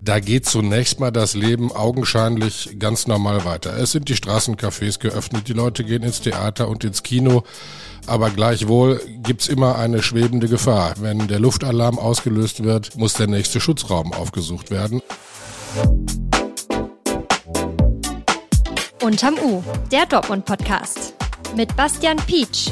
Da geht zunächst mal das Leben augenscheinlich ganz normal weiter. Es sind die Straßencafés geöffnet, die Leute gehen ins Theater und ins Kino. Aber gleichwohl gibt's immer eine schwebende Gefahr. Wenn der Luftalarm ausgelöst wird, muss der nächste Schutzraum aufgesucht werden. Unterm U, der Dortmund-Podcast. Mit Bastian Pietsch.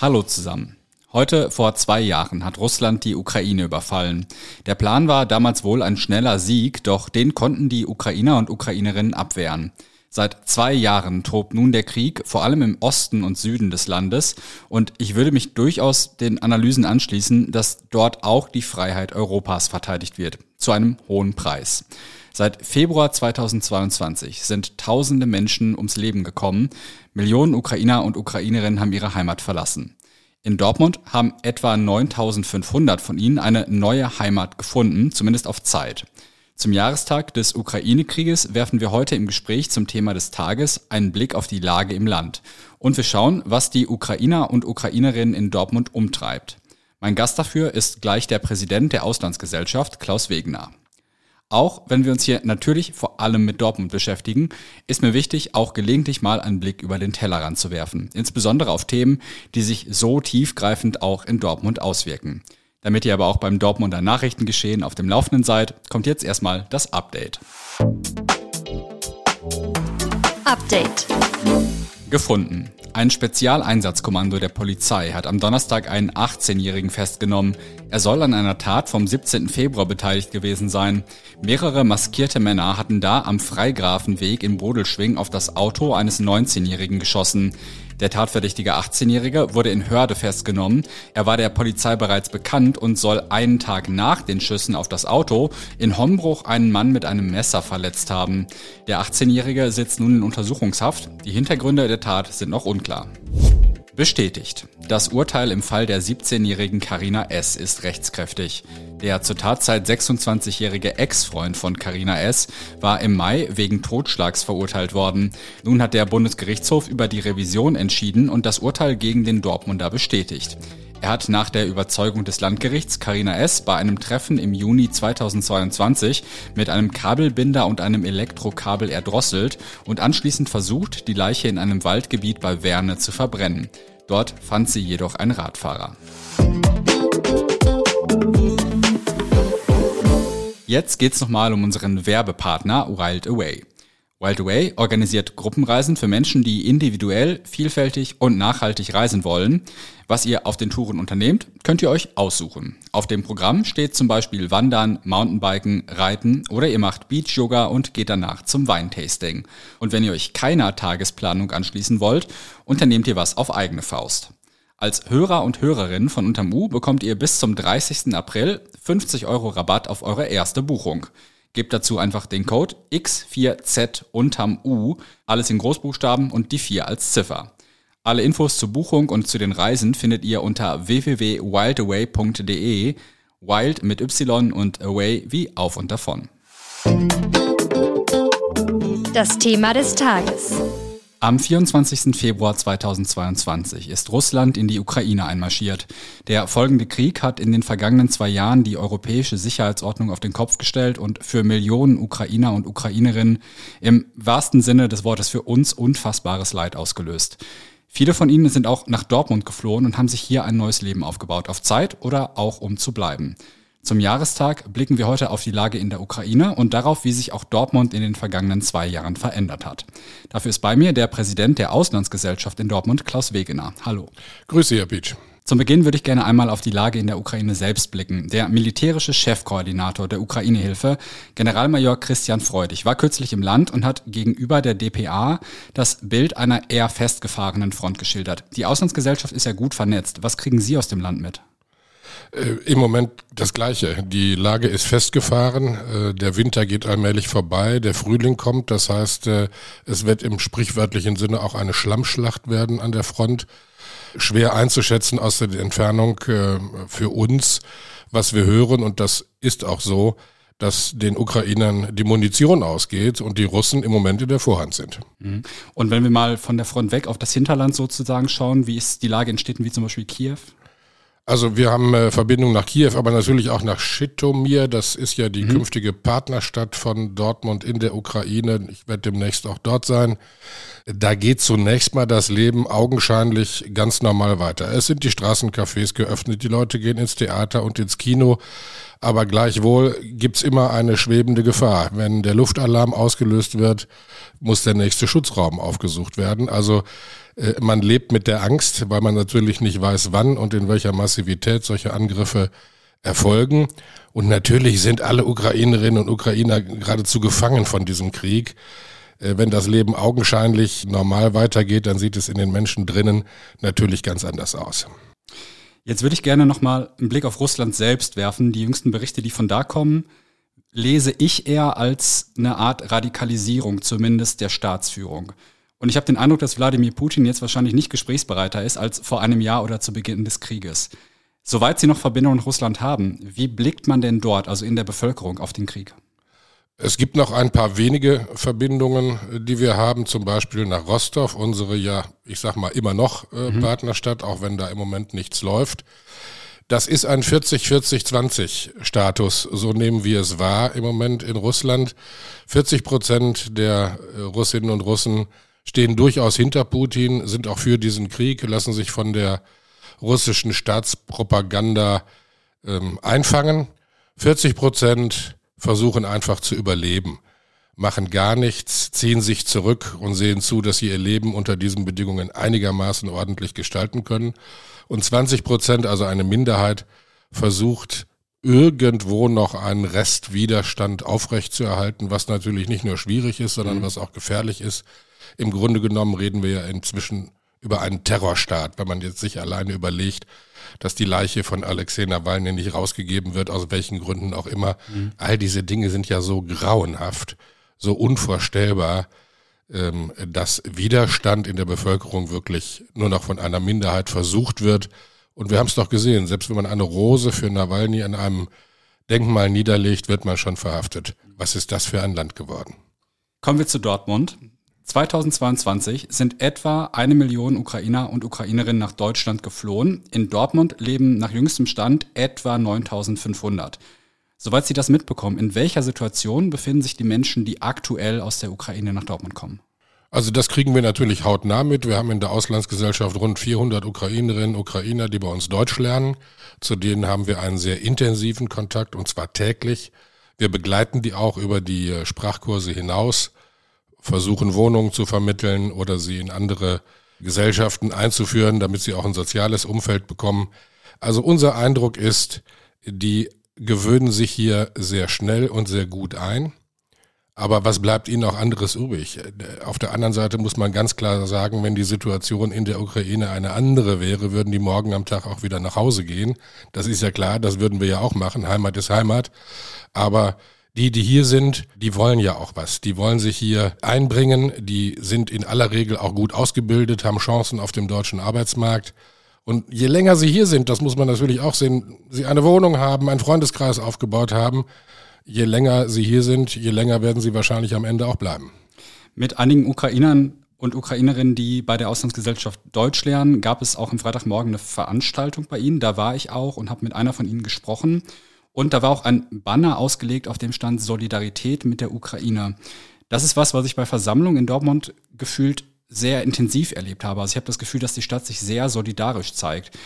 Hallo zusammen. Heute vor zwei Jahren hat Russland die Ukraine überfallen. Der Plan war damals wohl ein schneller Sieg, doch den konnten die Ukrainer und Ukrainerinnen abwehren. Seit zwei Jahren tobt nun der Krieg, vor allem im Osten und Süden des Landes. Und ich würde mich durchaus den Analysen anschließen, dass dort auch die Freiheit Europas verteidigt wird. Zu einem hohen Preis. Seit Februar 2022 sind tausende Menschen ums Leben gekommen. Millionen Ukrainer und Ukrainerinnen haben ihre Heimat verlassen. In Dortmund haben etwa 9500 von ihnen eine neue Heimat gefunden, zumindest auf Zeit. Zum Jahrestag des Ukraine-Krieges werfen wir heute im Gespräch zum Thema des Tages einen Blick auf die Lage im Land. Und wir schauen, was die Ukrainer und Ukrainerinnen in Dortmund umtreibt. Mein Gast dafür ist gleich der Präsident der Auslandsgesellschaft, Klaus Wegener. Auch wenn wir uns hier natürlich vor allem mit Dortmund beschäftigen, ist mir wichtig, auch gelegentlich mal einen Blick über den Tellerrand zu werfen. Insbesondere auf Themen, die sich so tiefgreifend auch in Dortmund auswirken. Damit ihr aber auch beim Dortmunder Nachrichtengeschehen auf dem Laufenden seid, kommt jetzt erstmal das Update. Update. Gefunden. Ein Spezialeinsatzkommando der Polizei hat am Donnerstag einen 18-Jährigen festgenommen. Er soll an einer Tat vom 17. Februar beteiligt gewesen sein. Mehrere maskierte Männer hatten da am Freigrafenweg in Bodelschwing auf das Auto eines 19-Jährigen geschossen. Der tatverdächtige 18-Jährige wurde in Hörde festgenommen. Er war der Polizei bereits bekannt und soll einen Tag nach den Schüssen auf das Auto in Hombruch einen Mann mit einem Messer verletzt haben. Der 18-Jährige sitzt nun in Untersuchungshaft. Die Hintergründe der Tat sind noch unklar. Bestätigt. Das Urteil im Fall der 17-jährigen Karina S. ist rechtskräftig. Der zur Tatzeit 26-jährige Ex-Freund von Karina S. war im Mai wegen Totschlags verurteilt worden. Nun hat der Bundesgerichtshof über die Revision entschieden und das Urteil gegen den Dortmunder bestätigt. Er hat nach der Überzeugung des Landgerichts Karina S. bei einem Treffen im Juni 2022 mit einem Kabelbinder und einem Elektrokabel erdrosselt und anschließend versucht, die Leiche in einem Waldgebiet bei Werne zu verbrennen. Dort fand sie jedoch ein Radfahrer. Jetzt geht's nochmal um unseren Werbepartner Wild Away. Wild Away organisiert Gruppenreisen für Menschen, die individuell, vielfältig und nachhaltig reisen wollen. Was ihr auf den Touren unternehmt, könnt ihr euch aussuchen. Auf dem Programm steht zum Beispiel Wandern, Mountainbiken, Reiten oder ihr macht Beach-Yoga und geht danach zum Weintasting. Und wenn ihr euch keiner Tagesplanung anschließen wollt, unternehmt ihr was auf eigene Faust. Als Hörer und Hörerin von Unterm U bekommt ihr bis zum 30. April 50 Euro Rabatt auf eure erste Buchung. Gebt dazu einfach den Code X4Z unterm U, alles in Großbuchstaben und die 4 als Ziffer. Alle Infos zur Buchung und zu den Reisen findet ihr unter www.wildaway.de. Wild mit Y und Away wie auf und davon. Das Thema des Tages. Am 24. Februar 2022 ist Russland in die Ukraine einmarschiert. Der folgende Krieg hat in den vergangenen zwei Jahren die europäische Sicherheitsordnung auf den Kopf gestellt und für Millionen Ukrainer und Ukrainerinnen im wahrsten Sinne des Wortes für uns unfassbares Leid ausgelöst. Viele von ihnen sind auch nach Dortmund geflohen und haben sich hier ein neues Leben aufgebaut, auf Zeit oder auch um zu bleiben. Zum Jahrestag blicken wir heute auf die Lage in der Ukraine und darauf, wie sich auch Dortmund in den vergangenen zwei Jahren verändert hat. Dafür ist bei mir der Präsident der Auslandsgesellschaft in Dortmund, Klaus Wegener. Hallo. Grüße, Herr Beach. Zum Beginn würde ich gerne einmal auf die Lage in der Ukraine selbst blicken. Der militärische Chefkoordinator der Ukraine-Hilfe, Generalmajor Christian Freudig, war kürzlich im Land und hat gegenüber der DPA das Bild einer eher festgefahrenen Front geschildert. Die Auslandsgesellschaft ist ja gut vernetzt. Was kriegen Sie aus dem Land mit? Äh, Im Moment das Gleiche. Die Lage ist festgefahren. Äh, der Winter geht allmählich vorbei. Der Frühling kommt. Das heißt, äh, es wird im sprichwörtlichen Sinne auch eine Schlammschlacht werden an der Front. Schwer einzuschätzen aus der Entfernung für uns, was wir hören. Und das ist auch so dass den Ukrainern die Munition ausgeht und die Russen im Moment in der Vorhand sind. Mhm. Und wenn wir mal von der Front weg auf das Hinterland sozusagen schauen, wie ist die Lage in Städten wie zum Beispiel Kiew? Also wir haben äh, Verbindung nach Kiew, aber natürlich auch nach Schitomir. Das ist ja die mhm. künftige Partnerstadt von Dortmund in der Ukraine. Ich werde demnächst auch dort sein. Da geht zunächst mal das Leben augenscheinlich ganz normal weiter. Es sind die Straßencafés geöffnet, die Leute gehen ins Theater und ins Kino. Aber gleichwohl gibt's immer eine schwebende Gefahr. Wenn der Luftalarm ausgelöst wird, muss der nächste Schutzraum aufgesucht werden. Also man lebt mit der Angst, weil man natürlich nicht weiß, wann und in welcher Massivität solche Angriffe erfolgen. Und natürlich sind alle Ukrainerinnen und Ukrainer geradezu gefangen von diesem Krieg. Äh, wenn das Leben augenscheinlich normal weitergeht, dann sieht es in den Menschen drinnen natürlich ganz anders aus. Jetzt würde ich gerne nochmal einen Blick auf Russland selbst werfen. Die jüngsten Berichte, die von da kommen, lese ich eher als eine Art Radikalisierung, zumindest der Staatsführung. Und ich habe den Eindruck, dass Wladimir Putin jetzt wahrscheinlich nicht gesprächsbereiter ist als vor einem Jahr oder zu Beginn des Krieges. Soweit Sie noch Verbindungen mit Russland haben, wie blickt man denn dort, also in der Bevölkerung, auf den Krieg? Es gibt noch ein paar wenige Verbindungen, die wir haben, zum Beispiel nach Rostov, unsere ja, ich sag mal, immer noch äh, mhm. Partnerstadt, auch wenn da im Moment nichts läuft. Das ist ein 40-40-20 Status, so nehmen wir es wahr im Moment in Russland. 40 Prozent der äh, Russinnen und Russen stehen durchaus hinter Putin, sind auch für diesen Krieg, lassen sich von der russischen Staatspropaganda ähm, einfangen. 40 Prozent versuchen einfach zu überleben, machen gar nichts, ziehen sich zurück und sehen zu, dass sie ihr Leben unter diesen Bedingungen einigermaßen ordentlich gestalten können. Und 20 Prozent, also eine Minderheit, versucht irgendwo noch einen Restwiderstand aufrechtzuerhalten, was natürlich nicht nur schwierig ist, sondern mhm. was auch gefährlich ist, im Grunde genommen reden wir ja inzwischen über einen Terrorstaat, wenn man jetzt sich alleine überlegt, dass die Leiche von Alexei Nawalny nicht rausgegeben wird, aus welchen Gründen auch immer. Mhm. All diese Dinge sind ja so grauenhaft, so unvorstellbar, ähm, dass Widerstand in der Bevölkerung wirklich nur noch von einer Minderheit versucht wird. Und wir haben es doch gesehen, selbst wenn man eine Rose für Nawalny an einem Denkmal niederlegt, wird man schon verhaftet. Was ist das für ein Land geworden? Kommen wir zu Dortmund. 2022 sind etwa eine Million Ukrainer und Ukrainerinnen nach Deutschland geflohen. In Dortmund leben nach jüngstem Stand etwa 9500. Soweit Sie das mitbekommen, in welcher Situation befinden sich die Menschen, die aktuell aus der Ukraine nach Dortmund kommen? Also das kriegen wir natürlich hautnah mit. Wir haben in der Auslandsgesellschaft rund 400 Ukrainerinnen und Ukrainer, die bei uns Deutsch lernen. Zu denen haben wir einen sehr intensiven Kontakt und zwar täglich. Wir begleiten die auch über die äh, Sprachkurse hinaus versuchen, Wohnungen zu vermitteln oder sie in andere Gesellschaften einzuführen, damit sie auch ein soziales Umfeld bekommen. Also unser Eindruck ist, die gewöhnen sich hier sehr schnell und sehr gut ein. Aber was bleibt ihnen auch anderes übrig? Auf der anderen Seite muss man ganz klar sagen, wenn die Situation in der Ukraine eine andere wäre, würden die morgen am Tag auch wieder nach Hause gehen. Das ist ja klar, das würden wir ja auch machen. Heimat ist Heimat. Aber die, die hier sind, die wollen ja auch was. Die wollen sich hier einbringen. Die sind in aller Regel auch gut ausgebildet, haben Chancen auf dem deutschen Arbeitsmarkt. Und je länger sie hier sind, das muss man natürlich auch sehen, sie eine Wohnung haben, einen Freundeskreis aufgebaut haben, je länger sie hier sind, je länger werden sie wahrscheinlich am Ende auch bleiben. Mit einigen Ukrainern und Ukrainerinnen, die bei der Auslandsgesellschaft Deutsch lernen, gab es auch am Freitagmorgen eine Veranstaltung bei Ihnen. Da war ich auch und habe mit einer von Ihnen gesprochen. Und da war auch ein Banner ausgelegt, auf dem stand Solidarität mit der Ukraine. Das ist was, was ich bei Versammlungen in Dortmund gefühlt sehr intensiv erlebt habe. Also ich habe das Gefühl, dass die Stadt sich sehr solidarisch zeigt.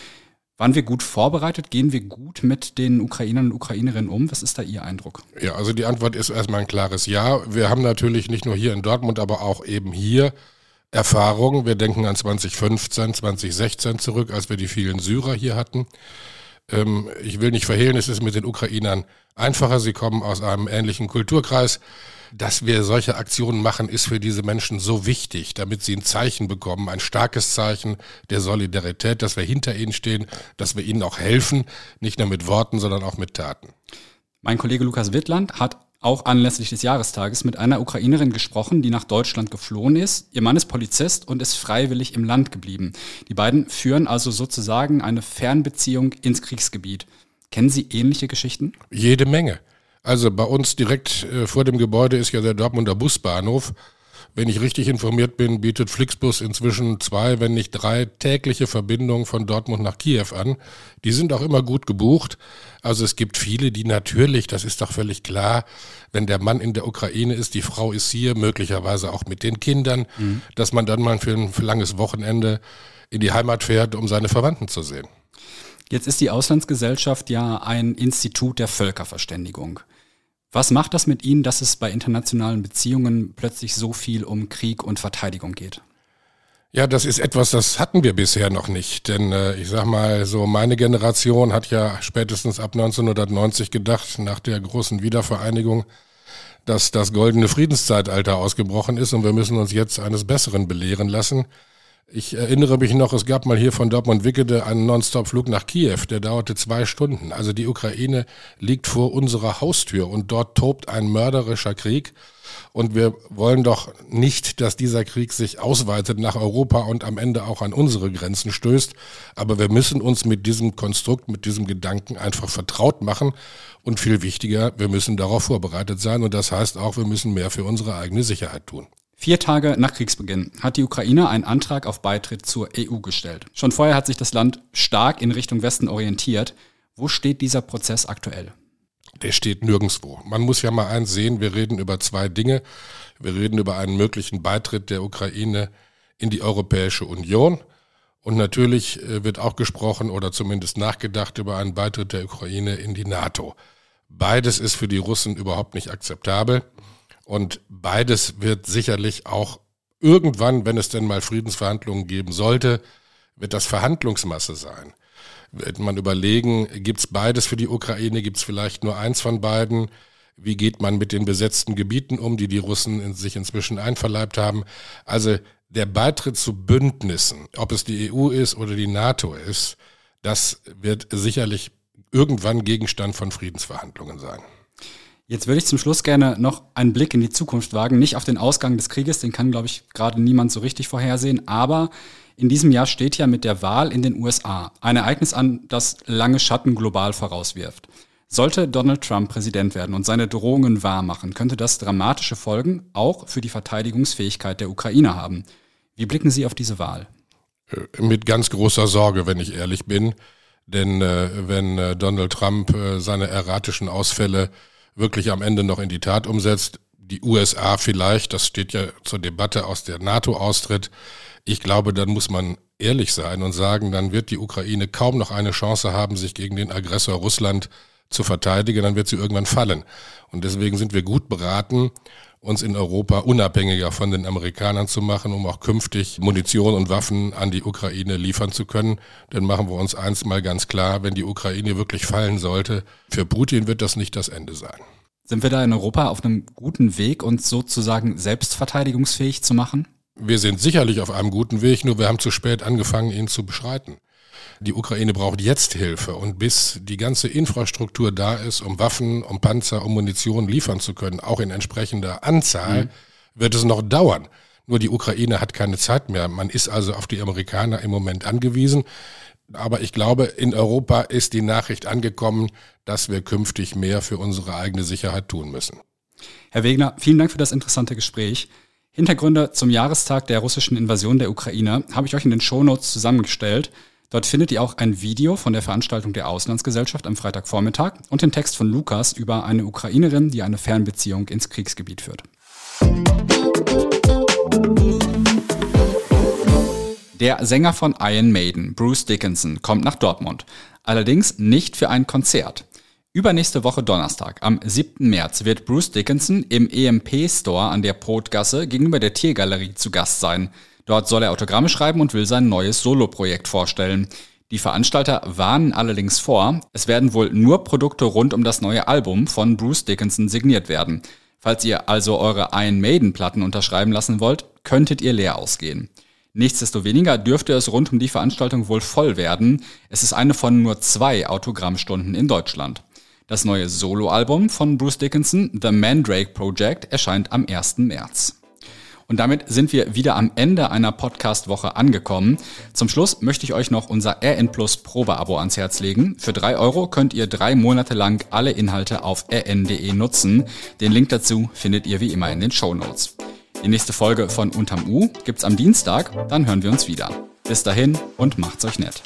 Waren wir gut vorbereitet? Gehen wir gut mit den Ukrainern und Ukrainerinnen um? Was ist da Ihr Eindruck? Ja, also die Antwort ist erstmal ein klares Ja. Wir haben natürlich nicht nur hier in Dortmund, aber auch eben hier Erfahrungen. Wir denken an 2015, 2016 zurück, als wir die vielen Syrer hier hatten. Ähm, ich will nicht verhehlen, es ist mit den Ukrainern einfacher. Sie kommen aus einem ähnlichen Kulturkreis. Dass wir solche Aktionen machen, ist für diese Menschen so wichtig, damit sie ein Zeichen bekommen, ein starkes Zeichen der Solidarität, dass wir hinter ihnen stehen, dass wir ihnen auch helfen, nicht nur mit Worten, sondern auch mit Taten. Mein Kollege Lukas Wittland hat auch anlässlich des Jahrestages mit einer Ukrainerin gesprochen, die nach Deutschland geflohen ist. Ihr Mann ist Polizist und ist freiwillig im Land geblieben. Die beiden führen also sozusagen eine Fernbeziehung ins Kriegsgebiet. Kennen Sie ähnliche Geschichten? Jede Menge. Also bei uns direkt äh, vor dem Gebäude ist ja der Dortmunder Busbahnhof. Wenn ich richtig informiert bin, bietet Flixbus inzwischen zwei, wenn nicht drei tägliche Verbindungen von Dortmund nach Kiew an. Die sind auch immer gut gebucht. Also es gibt viele, die natürlich, das ist doch völlig klar, wenn der Mann in der Ukraine ist, die Frau ist hier, möglicherweise auch mit den Kindern, mhm. dass man dann mal für ein langes Wochenende in die Heimat fährt, um seine Verwandten zu sehen. Jetzt ist die Auslandsgesellschaft ja ein Institut der Völkerverständigung. Was macht das mit Ihnen, dass es bei internationalen Beziehungen plötzlich so viel um Krieg und Verteidigung geht? Ja, das ist etwas, das hatten wir bisher noch nicht. Denn äh, ich sag mal, so meine Generation hat ja spätestens ab 1990 gedacht, nach der großen Wiedervereinigung, dass das goldene Friedenszeitalter ausgebrochen ist und wir müssen uns jetzt eines Besseren belehren lassen. Ich erinnere mich noch, es gab mal hier von Dortmund-Wickede einen Non-Stop-Flug nach Kiew, der dauerte zwei Stunden. Also die Ukraine liegt vor unserer Haustür und dort tobt ein mörderischer Krieg. Und wir wollen doch nicht, dass dieser Krieg sich ausweitet nach Europa und am Ende auch an unsere Grenzen stößt. Aber wir müssen uns mit diesem Konstrukt, mit diesem Gedanken einfach vertraut machen. Und viel wichtiger, wir müssen darauf vorbereitet sein. Und das heißt auch, wir müssen mehr für unsere eigene Sicherheit tun. Vier Tage nach Kriegsbeginn hat die Ukraine einen Antrag auf Beitritt zur EU gestellt. Schon vorher hat sich das Land stark in Richtung Westen orientiert. Wo steht dieser Prozess aktuell? Der steht nirgendwo. Man muss ja mal eins sehen, wir reden über zwei Dinge. Wir reden über einen möglichen Beitritt der Ukraine in die Europäische Union. Und natürlich äh, wird auch gesprochen oder zumindest nachgedacht über einen Beitritt der Ukraine in die NATO. Beides ist für die Russen überhaupt nicht akzeptabel. Und beides wird sicherlich auch irgendwann, wenn es denn mal Friedensverhandlungen geben sollte, wird das Verhandlungsmasse sein. Wird man überlegen, gibt es beides für die Ukraine, gibt es vielleicht nur eins von beiden? Wie geht man mit den besetzten Gebieten um, die die Russen in sich inzwischen einverleibt haben? Also der Beitritt zu Bündnissen, ob es die EU ist oder die NATO ist, das wird sicherlich irgendwann Gegenstand von Friedensverhandlungen sein. Jetzt würde ich zum Schluss gerne noch einen Blick in die Zukunft wagen. Nicht auf den Ausgang des Krieges, den kann, glaube ich, gerade niemand so richtig vorhersehen. Aber in diesem Jahr steht ja mit der Wahl in den USA ein Ereignis an, das lange Schatten global vorauswirft. Sollte Donald Trump Präsident werden und seine Drohungen wahrmachen, könnte das dramatische Folgen auch für die Verteidigungsfähigkeit der Ukraine haben. Wie blicken Sie auf diese Wahl? Äh, mit ganz großer Sorge, wenn ich ehrlich bin. Denn äh, wenn äh, Donald Trump äh, seine erratischen Ausfälle wirklich am Ende noch in die Tat umsetzt. Die USA vielleicht, das steht ja zur Debatte, aus der NATO austritt. Ich glaube, dann muss man ehrlich sein und sagen, dann wird die Ukraine kaum noch eine Chance haben, sich gegen den Aggressor Russland zu verteidigen, dann wird sie irgendwann fallen. Und deswegen sind wir gut beraten, uns in Europa unabhängiger von den Amerikanern zu machen, um auch künftig Munition und Waffen an die Ukraine liefern zu können. Denn machen wir uns eins mal ganz klar, wenn die Ukraine wirklich fallen sollte, für Putin wird das nicht das Ende sein. Sind wir da in Europa auf einem guten Weg, uns sozusagen selbstverteidigungsfähig zu machen? Wir sind sicherlich auf einem guten Weg, nur wir haben zu spät angefangen, ihn zu beschreiten. Die Ukraine braucht jetzt Hilfe und bis die ganze Infrastruktur da ist, um Waffen, um Panzer, um Munition liefern zu können, auch in entsprechender Anzahl, mhm. wird es noch dauern. Nur die Ukraine hat keine Zeit mehr. Man ist also auf die Amerikaner im Moment angewiesen. Aber ich glaube, in Europa ist die Nachricht angekommen, dass wir künftig mehr für unsere eigene Sicherheit tun müssen. Herr Wegner, vielen Dank für das interessante Gespräch. Hintergründe zum Jahrestag der russischen Invasion der Ukraine habe ich euch in den Shownotes zusammengestellt. Dort findet ihr auch ein Video von der Veranstaltung der Auslandsgesellschaft am Freitagvormittag und den Text von Lukas über eine Ukrainerin, die eine Fernbeziehung ins Kriegsgebiet führt. Der Sänger von Iron Maiden, Bruce Dickinson, kommt nach Dortmund. Allerdings nicht für ein Konzert. Übernächste Woche Donnerstag, am 7. März, wird Bruce Dickinson im EMP Store an der Potgasse gegenüber der Tiergalerie zu Gast sein. Dort soll er Autogramme schreiben und will sein neues Soloprojekt vorstellen. Die Veranstalter warnen allerdings vor, es werden wohl nur Produkte rund um das neue Album von Bruce Dickinson signiert werden. Falls ihr also eure Iron Maiden Platten unterschreiben lassen wollt, könntet ihr leer ausgehen. Nichtsdestoweniger dürfte es rund um die Veranstaltung wohl voll werden. Es ist eine von nur zwei Autogrammstunden in Deutschland. Das neue Soloalbum von Bruce Dickinson, The Mandrake Project, erscheint am 1. März. Und damit sind wir wieder am Ende einer Podcast-Woche angekommen. Zum Schluss möchte ich euch noch unser RN Plus Probeabo ans Herz legen. Für drei Euro könnt ihr drei Monate lang alle Inhalte auf rn.de nutzen. Den Link dazu findet ihr wie immer in den Show Notes. Die nächste Folge von Unterm U gibt's am Dienstag, dann hören wir uns wieder. Bis dahin und macht's euch nett.